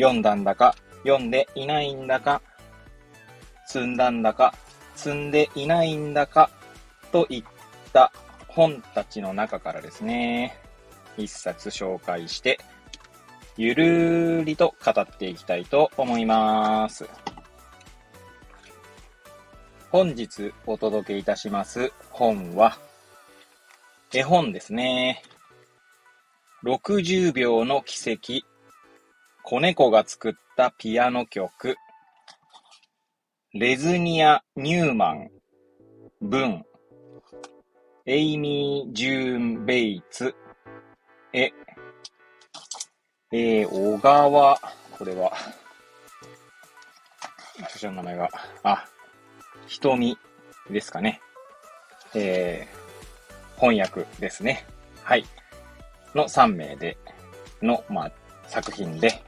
読んだんだか、読んでいないんだか、積んだんだか、積んでいないんだか、といった本たちの中からですね、一冊紹介して、ゆるりと語っていきたいと思います。本日お届けいたします本は、絵本ですね。60秒の奇跡、子猫が作ったピアノ曲、レズニア・ニューマン、文、エイミー・ジューン・ベイツ、え、えー、小川、これは、著者の名前が、あ、瞳ですかね。えー、翻訳ですね。はい。の3名で、の、まあ、作品で、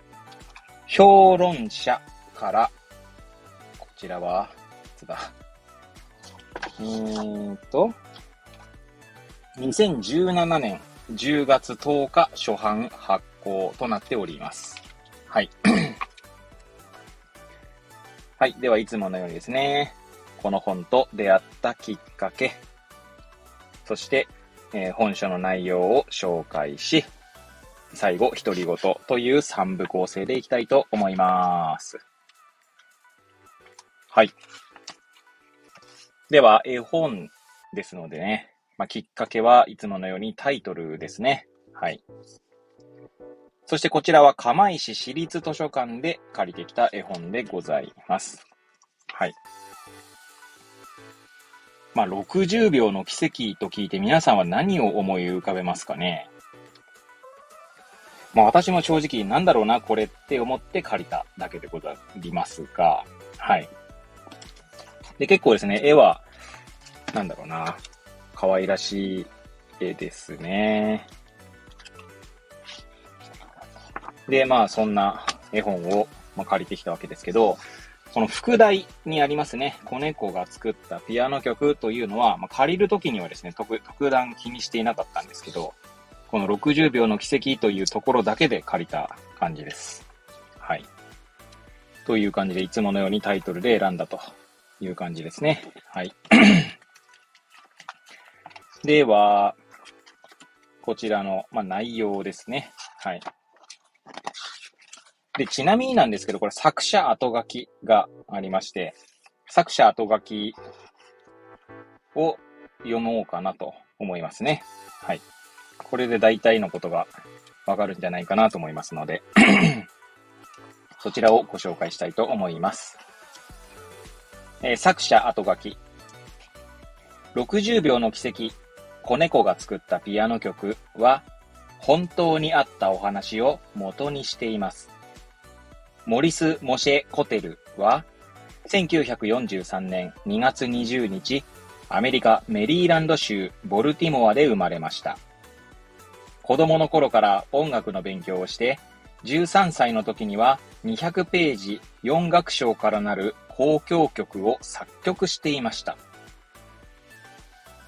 評論者から、こちらは、いつだ、うーんと、2017年10月10日初版発行となっております。はい。はい。では、いつものようにですね、この本と出会ったきっかけ、そして、えー、本書の内容を紹介し、最後、独り言という3部構成でいきたいと思います。はい。では、絵本ですのでね、まあ、きっかけはいつものようにタイトルですね。はい。そしてこちらは釜石市立図書館で借りてきた絵本でございます。はい。まあ、60秒の奇跡と聞いて皆さんは何を思い浮かべますかね？まあ私も正直なんだろうな、これって思って借りただけでございますが、はい。で、結構ですね、絵は、なんだろうな、可愛らしい絵ですね。で、まあ、そんな絵本を、まあ、借りてきたわけですけど、この副題にありますね、子猫が作ったピアノ曲というのは、まあ、借りるときにはですね、特、特段気にしていなかったんですけど、この60秒の奇跡というところだけで借りた感じです。はい。という感じで、いつものようにタイトルで選んだという感じですね。はい。では、こちらの、まあ、内容ですね。はい。で、ちなみになんですけど、これ作者後書きがありまして、作者後書きを読もうかなと思いますね。はい。これで大体のことがわかるんじゃないかなと思いますので そちらをご紹介したいと思います。えー、作者後書き。60秒の奇跡子猫が作ったピアノ曲は、本当にあったお話を元にしています。モリス・モシェ・コテルは、1943年2月20日、アメリカ・メリーランド州ボルティモアで生まれました。子供の頃から音楽の勉強をして、13歳の時には200ページ4楽章からなる交響曲を作曲していました。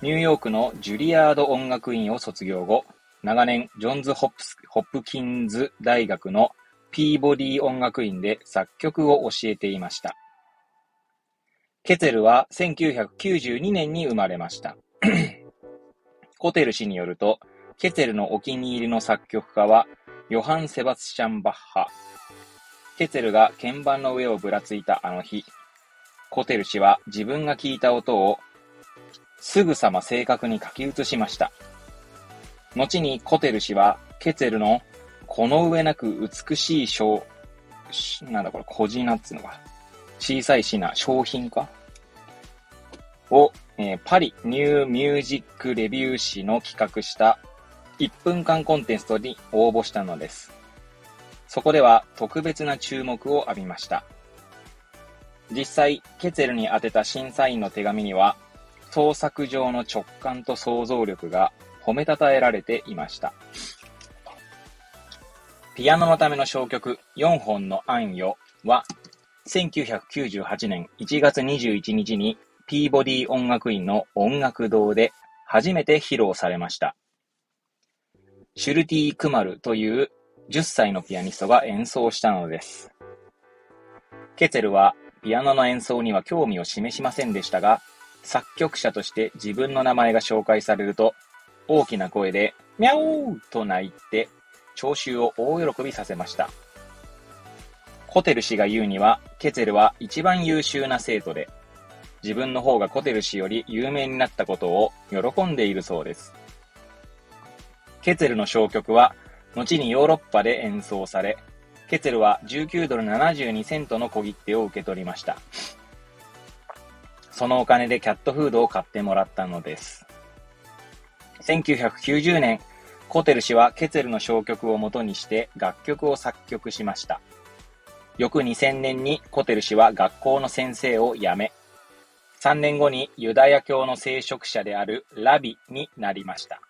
ニューヨークのジュリアード音楽院を卒業後、長年、ジョンズ・ホップホップキンズ大学のピーボディ音楽院で作曲を教えていました。ケツェルは1992年に生まれました。コテル氏によると、ケツェルのお気に入りの作曲家は、ヨハン・セバスチャン・バッハ。ケツェルが鍵盤の上をぶらついたあの日、コテル氏は自分が聞いた音をすぐさま正確に書き写しました。後にコテル氏は、ケツェルのこの上なく美しい商、なんだこれ、小品っつうのか。小さい品、商品か？を、えー、パリニューミュージックレビュー誌の企画した1分間コンテストに応募したのです。そこでは特別な注目を浴びました。実際、ケツェルに宛てた審査員の手紙には、創作上の直感と想像力が褒めたたえられていました。ピアノのための小曲4本の暗夜は、1998年1月21日にピーボディ音楽院の音楽堂で初めて披露されました。シュルティ・クマルという10歳のピアニストが演奏したのです。ケツェルはピアノの演奏には興味を示しませんでしたが、作曲者として自分の名前が紹介されると、大きな声で、ミャオーと泣いて、聴衆を大喜びさせました。コテル氏が言うには、ケツェルは一番優秀な生徒で、自分の方がコテル氏より有名になったことを喜んでいるそうです。ケツェルの小曲は、後にヨーロッパで演奏され、ケツェルは19ドル72セントの小切手を受け取りました。そのお金でキャットフードを買ってもらったのです。1990年、コテル氏はケツェルの小曲を元にして楽曲を作曲しました。翌2000年にコテル氏は学校の先生を辞め、3年後にユダヤ教の聖職者であるラビになりました。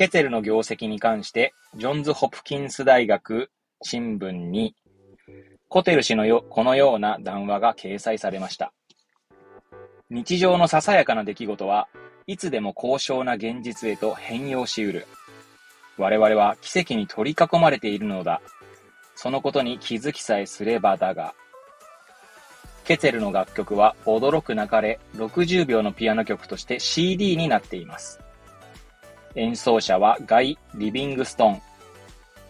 ケツェルの業績に関して、ジョンズ・ホプキンス大学新聞に、コテル氏のよこのような談話が掲載されました。日常のささやかな出来事はいつでも高尚な現実へと変容しうる。我々は奇跡に取り囲まれているのだ。そのことに気づきさえすればだが、ケツェルの楽曲は驚くなかれ60秒のピアノ曲として CD になっています。演奏者はガイ・リビングストン、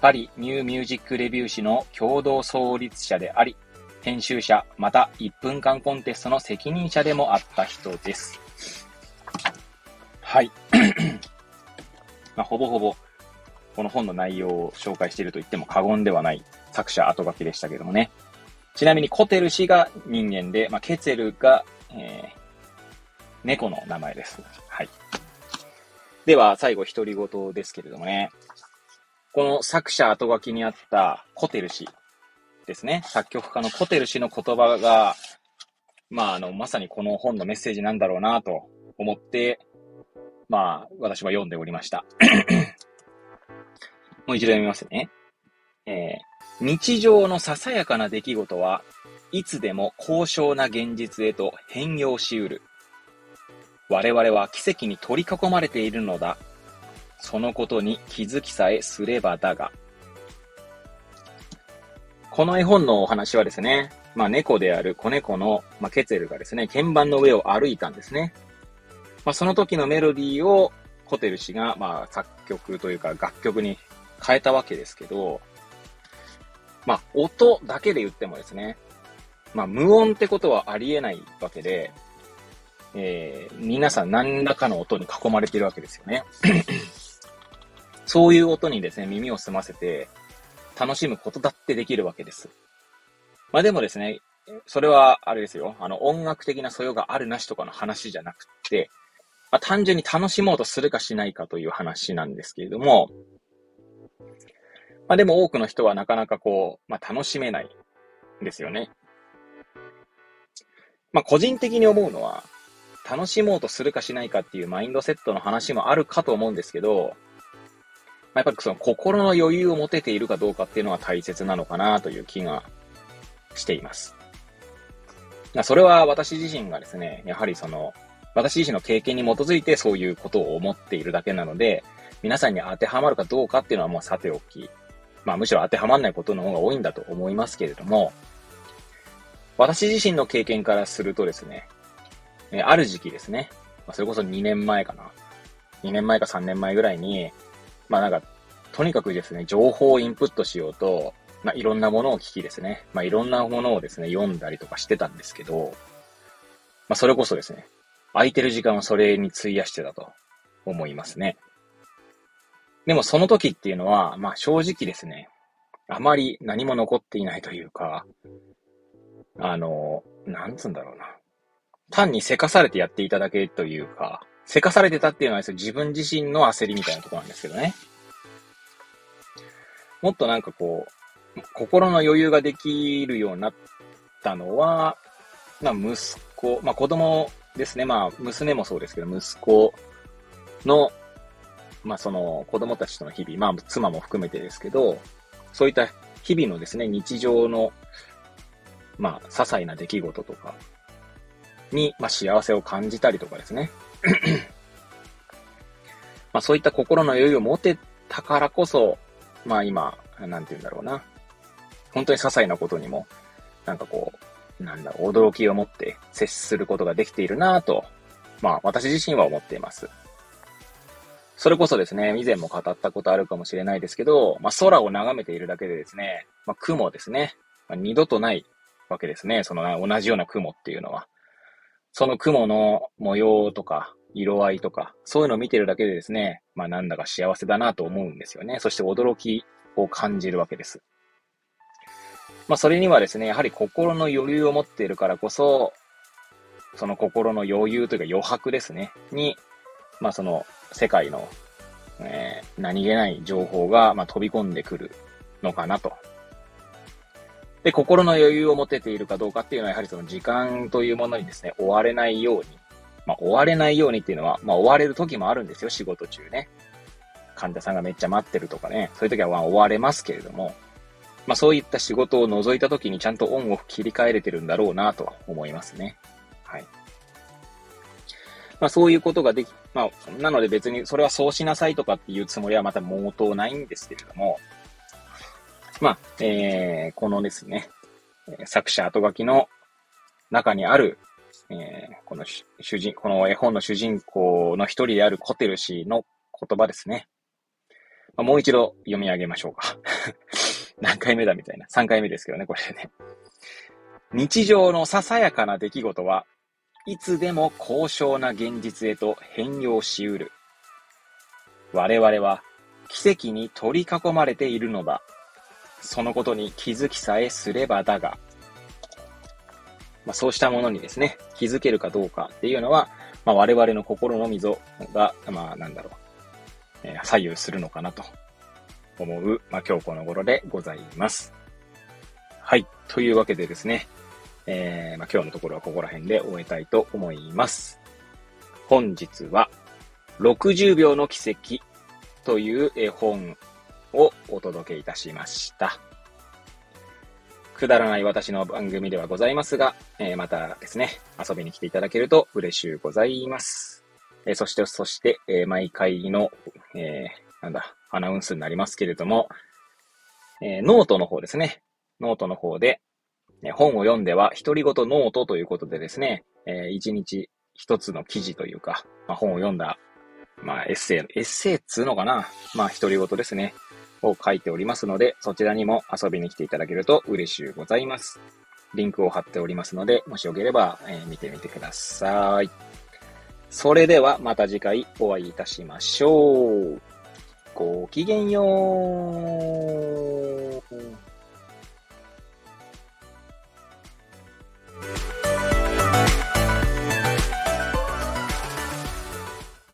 パリニューミュージックレビュー誌の共同創立者であり、編集者、また1分間コンテストの責任者でもあった人です。はい。まあ、ほぼほぼ、この本の内容を紹介していると言っても過言ではない作者後書きでしたけどもね。ちなみにコテル氏が人間で、まあ、ケツェルが、えー、猫の名前です。はい。では、最後、独り言ですけれどもね。この作者後書きにあったコテル氏ですね。作曲家のコテル氏の言葉が、まあ、あの、まさにこの本のメッセージなんだろうなと思って、まあ、私は読んでおりました。もう一度読みますね。えー日常のささやかな出来事はいつでも高尚な現実へと変容しうる。我々は奇跡に取り囲まれているのだ。そのことに気づきさえすればだが。この絵本のお話はですね、まあ猫である子猫の、まあ、ケツェルがですね、鍵盤の上を歩いたんですね。まあその時のメロディーをホテル氏が、まあ作曲というか楽曲に変えたわけですけど、まあ、音だけで言ってもですね、まあ、無音ってことはありえないわけで、えー、皆さん何らかの音に囲まれてるわけですよね。そういう音にですね、耳を澄ませて楽しむことだってできるわけです。まあでもですね、それはあれですよ。あの音楽的な素養があるなしとかの話じゃなくて、まあ、単純に楽しもうとするかしないかという話なんですけれども、まあでも多くの人はなかなかこう、まあ楽しめないんですよね。まあ個人的に思うのは、楽しもうとするかしないかっていうマインドセットの話もあるかと思うんですけど、まあ、やっぱりその心の余裕を持てているかどうかっていうのは大切なのかなという気がしています。それは私自身がですね、やはりその、私自身の経験に基づいてそういうことを思っているだけなので、皆さんに当てはまるかどうかっていうのはもうさておき、まあむしろ当てはまらないことの方が多いんだと思いますけれども、私自身の経験からするとですね、えある時期ですね、まあ、それこそ2年前かな。2年前か3年前ぐらいに、まあなんか、とにかくですね、情報をインプットしようと、まあいろんなものを聞きですね、まあいろんなものをですね、読んだりとかしてたんですけど、まあそれこそですね、空いてる時間をそれに費やしてたと思いますね。でもその時っていうのは、まあ正直ですね、あまり何も残っていないというか、あの、なんつうんだろうな。単にせかされてやっていただけというか、せかされてたっていうのはです、ね自分自身の焦りみたいなとこなんですけどね。もっとなんかこう、心の余裕ができるようになったのは、まあ、息子、まあ、子供ですね。まあ、娘もそうですけど、息子の、まあ、その、子供たちとの日々、まあ、妻も含めてですけど、そういった日々のですね、日常の、まあ、些細な出来事とかに、まあ、幸せを感じたりとかですね。まあ、そういった心の余裕を持てたからこそ、まあ今、なんて言うんだろうな。本当に些細なことにも、なんかこう、なんだろう、驚きを持って接することができているなと、まあ私自身は思っています。それこそですね、以前も語ったことあるかもしれないですけど、まあ空を眺めているだけでですね、まあ雲ですね、まあ、二度とないわけですね、その同じような雲っていうのは。その雲の模様とか、色合いとか、そういうのを見てるだけでですね、まあなんだか幸せだなと思うんですよね。そして驚きを感じるわけです。まあそれにはですね、やはり心の余裕を持っているからこそ、その心の余裕というか余白ですね、に、まあその世界の、えー、何気ない情報が、まあ、飛び込んでくるのかなと。で、心の余裕を持てているかどうかっていうのは、やはりその時間というものにですね、追われないように、まあ、追われないようにっていうのは、まあ、追われる時もあるんですよ、仕事中ね。患者さんがめっちゃ待ってるとかね、そういう時はま追われますけれども、まあ、そういった仕事を除いた時にちゃんとオンオフ切り替えれてるんだろうなとは思いますね。はい。まあ、そういうことができ、まあ、なので別にそれはそうしなさいとかっていうつもりはまた毛頭ないんですけれども、まあ、えー、このですね、作者後書きの中にあるえー、この主人、この絵本の主人公の一人であるコテル氏の言葉ですね。まあ、もう一度読み上げましょうか。何回目だみたいな。3回目ですけどね、これね。日常のささやかな出来事はいつでも高尚な現実へと変容しうる。我々は奇跡に取り囲まれているのだ。そのことに気づきさえすればだが、まあ、そうしたものにですね、気づけるかどうかっていうのは、まあ、我々の心の溝が、まあ、なんだろう、えー、左右するのかなと思う、まあ、今日この頃でございます。はい。というわけでですね、えー、まあ、今日のところはここら辺で終えたいと思います。本日は、60秒の奇跡という絵本をお届けいたしました。くだらない私の番組ではございますが、えー、またですね、遊びに来ていただけると嬉しゅうございます。えー、そして、そして、えー、毎回の、えなんだ、アナウンスになりますけれども、えノートの方ですね。ノートの方で、え本を読んでは、独り言ノートということでですね、え一日一つの記事というか、まあ、本を読んだ、まあ、エッセイ、エッセイっつうのかなまあ、独り言ですね。を書いておりますので、そちらにも遊びに来ていただけると嬉しゅうございます。リンクを貼っておりますので、もしよければ、えー、見てみてください。それではまた次回お会いいたしましょう。ごきげんよう。